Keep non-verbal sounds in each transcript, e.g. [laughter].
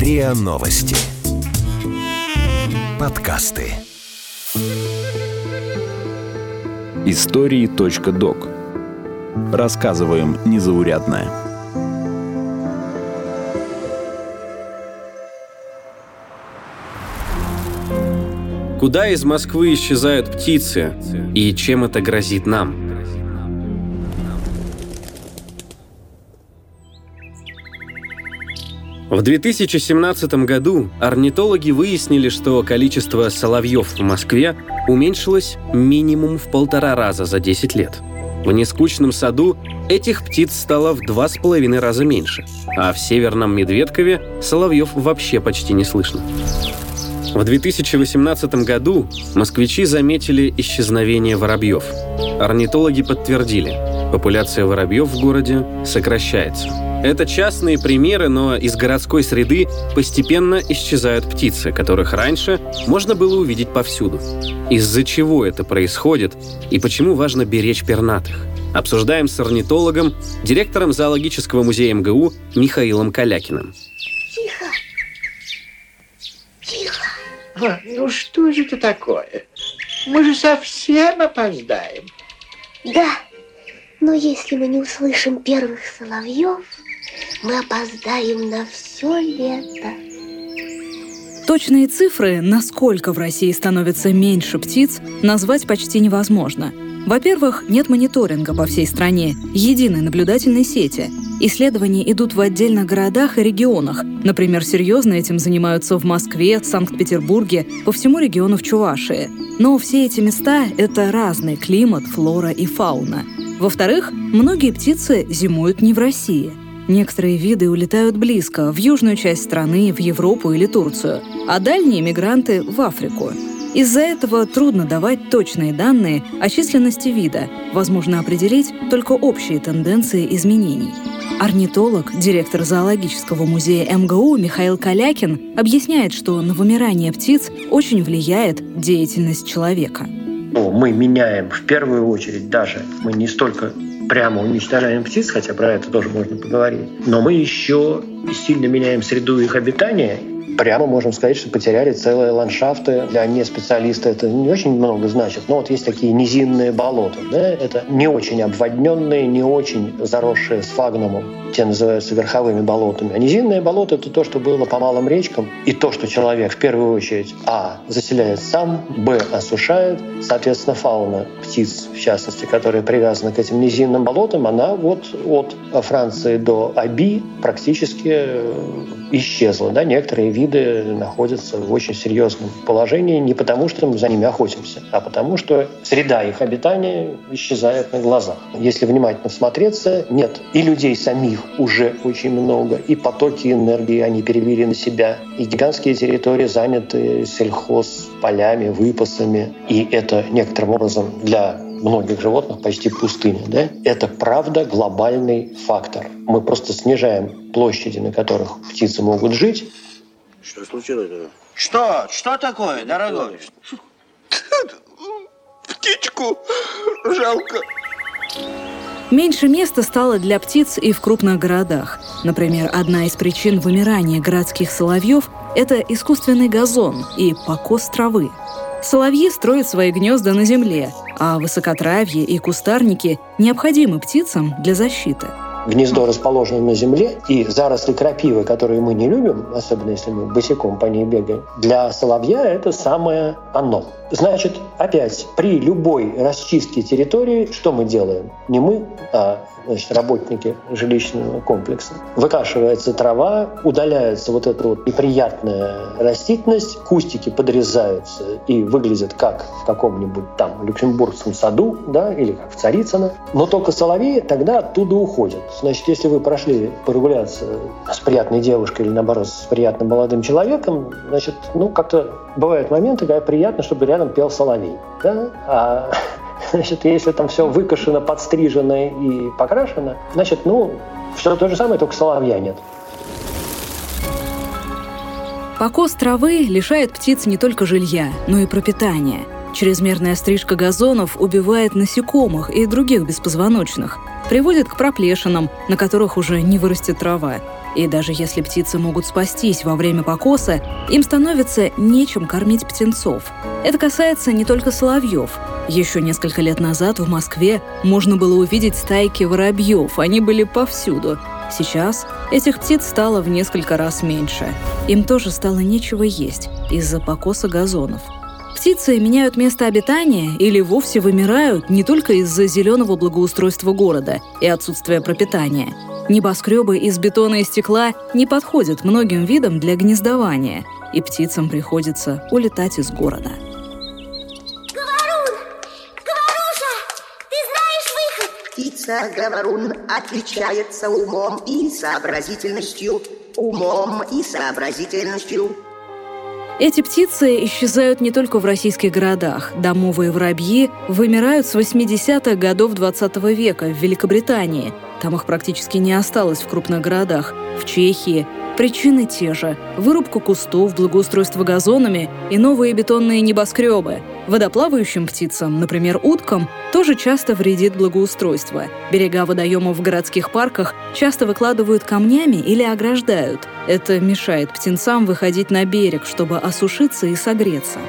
РИА Новости. Подкасты. Истории .док. Рассказываем незаурядное. Куда из Москвы исчезают птицы и чем это грозит нам? В 2017 году орнитологи выяснили, что количество соловьев в Москве уменьшилось минимум в полтора раза за 10 лет. В нескучном саду этих птиц стало в два с половиной раза меньше, а в северном Медведкове соловьев вообще почти не слышно. В 2018 году москвичи заметили исчезновение воробьев. Орнитологи подтвердили, популяция воробьев в городе сокращается. Это частные примеры, но из городской среды постепенно исчезают птицы, которых раньше можно было увидеть повсюду. Из-за чего это происходит и почему важно беречь пернатых? Обсуждаем с орнитологом, директором зоологического музея МГУ Михаилом Калякиным. Тихо. Тихо. А, ну что же это такое? Мы же совсем опоздаем. Да, но если мы не услышим первых соловьев, мы опоздаем на все лето. Точные цифры, насколько в России становится меньше птиц, назвать почти невозможно. Во-первых, нет мониторинга по всей стране, единой наблюдательной сети. Исследования идут в отдельных городах и регионах. Например, серьезно этим занимаются в Москве, Санкт-Петербурге, по всему региону в Чувашии. Но все эти места — это разный климат, флора и фауна. Во-вторых, многие птицы зимуют не в России — Некоторые виды улетают близко, в южную часть страны, в Европу или Турцию, а дальние мигранты — в Африку. Из-за этого трудно давать точные данные о численности вида, возможно определить только общие тенденции изменений. Орнитолог, директор зоологического музея МГУ Михаил Калякин объясняет, что на вымирание птиц очень влияет деятельность человека. Мы меняем в первую очередь даже, мы не столько прямо уничтожаем птиц, хотя про это тоже можно поговорить, но мы еще сильно меняем среду их обитания прямо можем сказать, что потеряли целые ландшафты. Для неспециалиста это не очень много значит, но вот есть такие низинные болота. Да? Это не очень обводненные, не очень заросшие сфагнумом. Те называются верховыми болотами. А низинные болота — это то, что было по малым речкам, и то, что человек в первую очередь а. заселяет сам, б. осушает. Соответственно, фауна птиц, в частности, которая привязана к этим низинным болотам, она вот от Франции до Аби практически э, исчезла. Да? Некоторые виды находятся в очень серьезном положении не потому, что мы за ними охотимся, а потому, что среда их обитания исчезает на глазах. Если внимательно всмотреться, нет. И людей самих уже очень много, и потоки энергии они перевели на себя, и гигантские территории заняты сельхоз полями, выпасами. И это некоторым образом для многих животных почти пустыня. Да? Это правда глобальный фактор. Мы просто снижаем площади, на которых птицы могут жить. Что случилось? Что? Что такое, дорогой? [laughs] Птичку жалко. Меньше места стало для птиц и в крупных городах. Например, одна из причин вымирания городских соловьев – это искусственный газон и покос травы. Соловьи строят свои гнезда на земле, а высокотравье и кустарники необходимы птицам для защиты. Гнездо расположено на земле, и заросли крапивы, которые мы не любим, особенно если мы босиком по ней бегаем, для соловья это самое оно. Значит, опять, при любой расчистке территории что мы делаем? Не мы, а значит, работники жилищного комплекса. Выкашивается трава, удаляется вот эта вот неприятная растительность, кустики подрезаются и выглядят как в каком-нибудь там люксембургском саду, да, или как в Царицыно. Но только соловьи тогда оттуда уходят. Значит, если вы прошли прогуляться с приятной девушкой или, наоборот, с приятным молодым человеком, значит, ну, как-то бывают моменты, когда приятно, чтобы рядом пел соловей. Да? А Значит, если там все выкашено, подстрижено и покрашено, значит, ну, все то же самое, только соловья нет. Покос травы лишает птиц не только жилья, но и пропитания. Чрезмерная стрижка газонов убивает насекомых и других беспозвоночных. приводит к проплешинам, на которых уже не вырастет трава. И даже если птицы могут спастись во время покоса, им становится нечем кормить птенцов. Это касается не только соловьев. Еще несколько лет назад в Москве можно было увидеть стайки воробьев, они были повсюду. Сейчас этих птиц стало в несколько раз меньше. Им тоже стало нечего есть из-за покоса газонов. Птицы меняют место обитания или вовсе вымирают не только из-за зеленого благоустройства города и отсутствия пропитания. Небоскребы из бетона и стекла не подходят многим видам для гнездования, и птицам приходится улетать из города. Птица Говорун отличается умом и сообразительностью. Умом и сообразительностью. Эти птицы исчезают не только в российских городах. Домовые воробьи вымирают с 80-х годов 20 -го века в Великобритании. Там их практически не осталось в крупных городах. В Чехии, Причины те же – вырубка кустов, благоустройство газонами и новые бетонные небоскребы. Водоплавающим птицам, например, уткам, тоже часто вредит благоустройство. Берега водоемов в городских парках часто выкладывают камнями или ограждают. Это мешает птенцам выходить на берег, чтобы осушиться и согреться.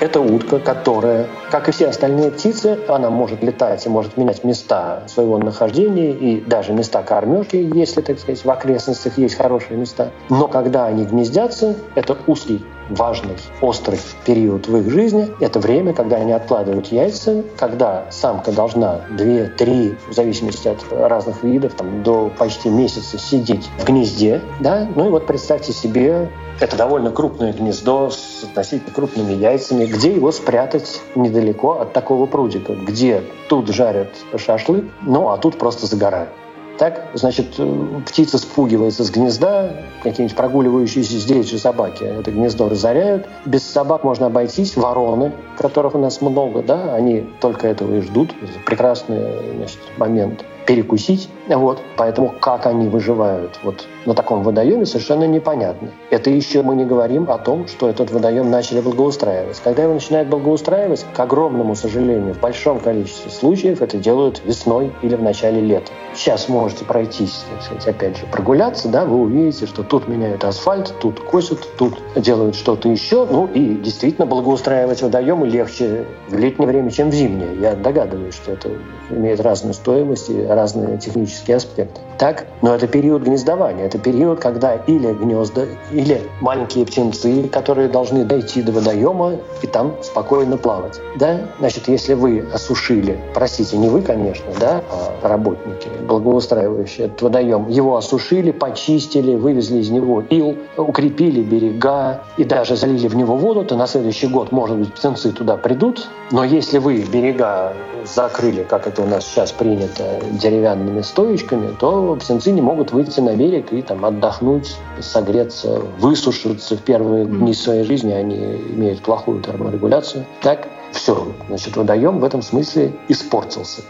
Это утка, которая, как и все остальные птицы, она может летать и может менять места своего нахождения и даже места кормежки, если, так сказать, в окрестностях есть хорошие места. Но когда они гнездятся, это узкий важный, острый период в их жизни. Это время, когда они откладывают яйца, когда самка должна 2-3, в зависимости от разных видов, там, до почти месяца сидеть в гнезде. Да? Ну и вот представьте себе это довольно крупное гнездо с относительно крупными яйцами. Где его спрятать недалеко от такого прудика? Где тут жарят шашлык, ну а тут просто загорают. Так, значит, э, птица спугивается с гнезда, какие-нибудь прогуливающиеся здесь же собаки это гнездо разоряют. Без собак можно обойтись. Вороны, которых у нас много, да, они только этого и ждут. Прекрасный значит, момент перекусить. Вот. Поэтому как они выживают вот на таком водоеме, совершенно непонятно. Это еще мы не говорим о том, что этот водоем начали благоустраивать. Когда его начинают благоустраивать, к огромному сожалению, в большом количестве случаев это делают весной или в начале лета. Сейчас можете пройтись, сказать, опять же, прогуляться, да, вы увидите, что тут меняют асфальт, тут косят, тут делают что-то еще. Ну и действительно благоустраивать водоемы легче в летнее время, чем в зимнее. Я догадываюсь, что это имеет разную стоимость и разные технические аспекты. Так? Но это период гнездования. Это период, когда или гнезда, или маленькие птенцы, которые должны дойти до водоема и там спокойно плавать. Да? Значит, если вы осушили, простите, не вы, конечно, да, а работники, благоустраивающие этот водоем, его осушили, почистили, вывезли из него ил, укрепили берега и даже залили в него воду, то на следующий год, может быть, птенцы туда придут. Но если вы берега закрыли, как это у нас сейчас принято, деревянными стоечками, то птенцы не могут выйти на берег и там отдохнуть, согреться, высушиться. В первые дни своей жизни они имеют плохую терморегуляцию. Так, все, значит, водоем в этом смысле испортился.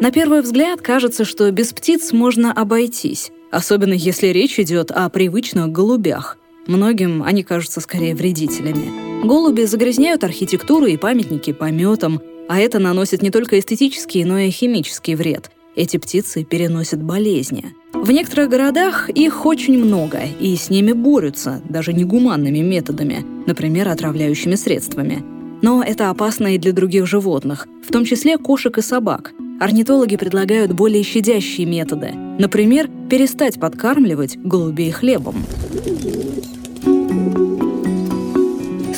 На первый взгляд кажется, что без птиц можно обойтись, особенно если речь идет о привычных голубях. Многим они кажутся скорее вредителями. Голуби загрязняют архитектуру и памятники пометом, а это наносит не только эстетический, но и химический вред. Эти птицы переносят болезни. В некоторых городах их очень много, и с ними борются, даже негуманными методами, например, отравляющими средствами. Но это опасно и для других животных, в том числе кошек и собак. Орнитологи предлагают более щадящие методы. Например, перестать подкармливать голубей хлебом.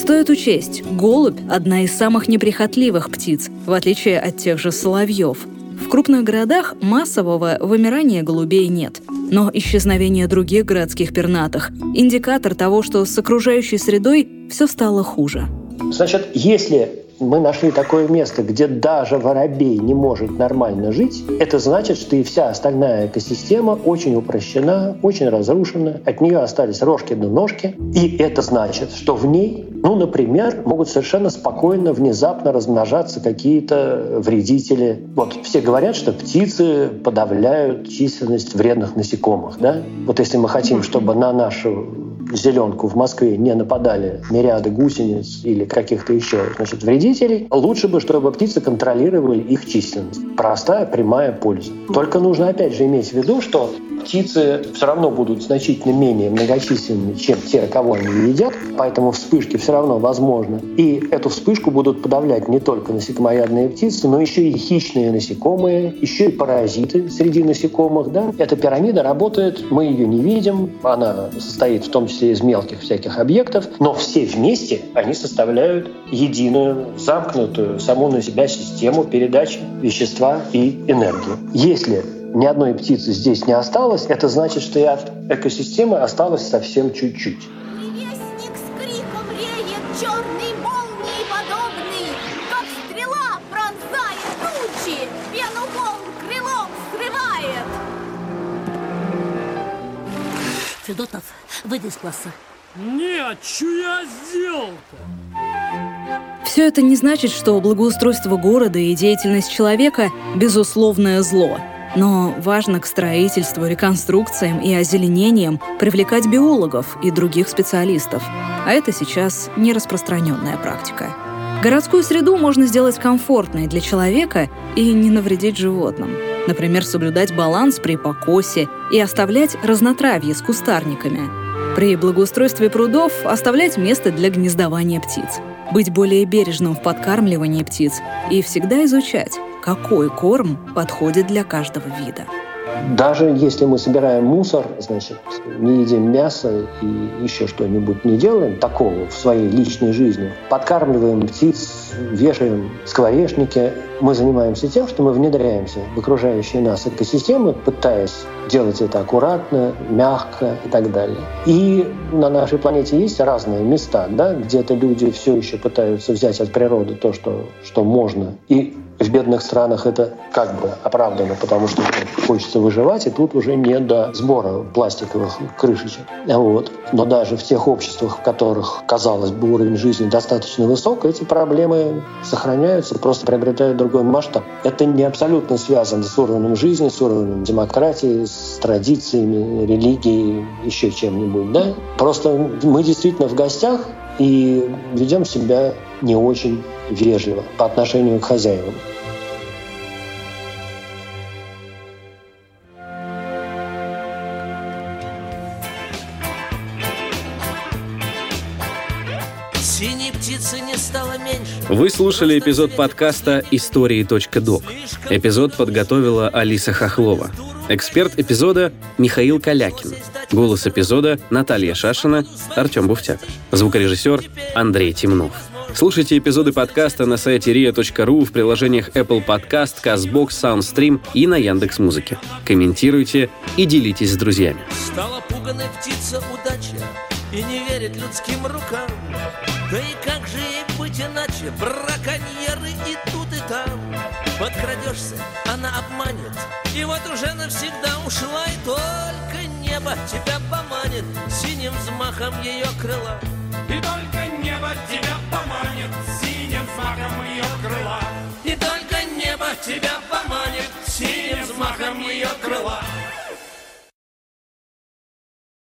Стоит учесть, голубь – одна из самых неприхотливых птиц, в отличие от тех же соловьев. В крупных городах массового вымирания голубей нет. Но исчезновение других городских пернатых – индикатор того, что с окружающей средой все стало хуже. Значит, если мы нашли такое место, где даже воробей не может нормально жить, это значит, что и вся остальная экосистема очень упрощена, очень разрушена, от нее остались рожки до ножки, и это значит, что в ней, ну, например, могут совершенно спокойно, внезапно размножаться какие-то вредители. Вот все говорят, что птицы подавляют численность вредных насекомых, да? Вот если мы хотим, чтобы на нашу зеленку в Москве не нападали мириады гусениц или каких-то еще значит, вредителей, лучше бы, чтобы птицы контролировали их численность. Простая, прямая польза. Только нужно опять же иметь в виду, что птицы все равно будут значительно менее многочисленны, чем те, кого они едят, поэтому вспышки все равно возможны. И эту вспышку будут подавлять не только насекомоядные птицы, но еще и хищные насекомые, еще и паразиты среди насекомых. Да? Эта пирамида работает, мы ее не видим, она состоит в том числе из мелких всяких объектов, но все вместе они составляют единую, замкнутую, саму на себя систему передачи вещества и энергии. Если ни одной птицы здесь не осталось, это значит, что и от экосистемы осталось совсем чуть-чуть. Федотов, выйди из класса. Нет, что я сделал-то? Все это не значит, что благоустройство города и деятельность человека – безусловное зло. Но важно к строительству, реконструкциям и озеленениям привлекать биологов и других специалистов. А это сейчас не распространенная практика. Городскую среду можно сделать комфортной для человека и не навредить животным. Например, соблюдать баланс при покосе и оставлять разнотравье с кустарниками. При благоустройстве прудов оставлять место для гнездования птиц. Быть более бережным в подкармливании птиц и всегда изучать, какой корм подходит для каждого вида. Даже если мы собираем мусор, значит, не едим мясо и еще что-нибудь не делаем такого в своей личной жизни, подкармливаем птиц, вешаем скворечники, мы занимаемся тем, что мы внедряемся в окружающие нас экосистемы, пытаясь делать это аккуратно, мягко и так далее. И на нашей планете есть разные места, да, где-то люди все еще пытаются взять от природы то, что, что можно, и в бедных странах это как бы оправдано, потому что хочется выживать, и тут уже не до сбора пластиковых крышечек. Вот. Но даже в тех обществах, в которых, казалось бы, уровень жизни достаточно высок, эти проблемы сохраняются, просто приобретают другой масштаб. Это не абсолютно связано с уровнем жизни, с уровнем демократии, с традициями, религией, еще чем-нибудь. Да? Просто мы действительно в гостях и ведем себя не очень вежливо по отношению к хозяевам. Вы слушали эпизод подкаста «Истории.док». Эпизод подготовила Алиса Хохлова. Эксперт эпизода – Михаил Калякин. Голос эпизода – Наталья Шашина, Артем Буфтяк. Звукорежиссер – Андрей Темнов. Слушайте эпизоды подкаста на сайте ria.ru в приложениях Apple Podcast, CastBox, SoundStream и на Яндекс.Музыке. Комментируйте и делитесь с друзьями. Стала пуганой птица удача и не верит людским рукам. Да и как же им быть иначе? Браконьеры и тут, и там. Подкрадешься, она обманет. И вот уже навсегда ушла, и только небо тебя поманит синим взмахом ее крыла. И только небо тебя поманит синим взмахом ее крыла. И только небо тебя поманит синим взмахом ее крыла.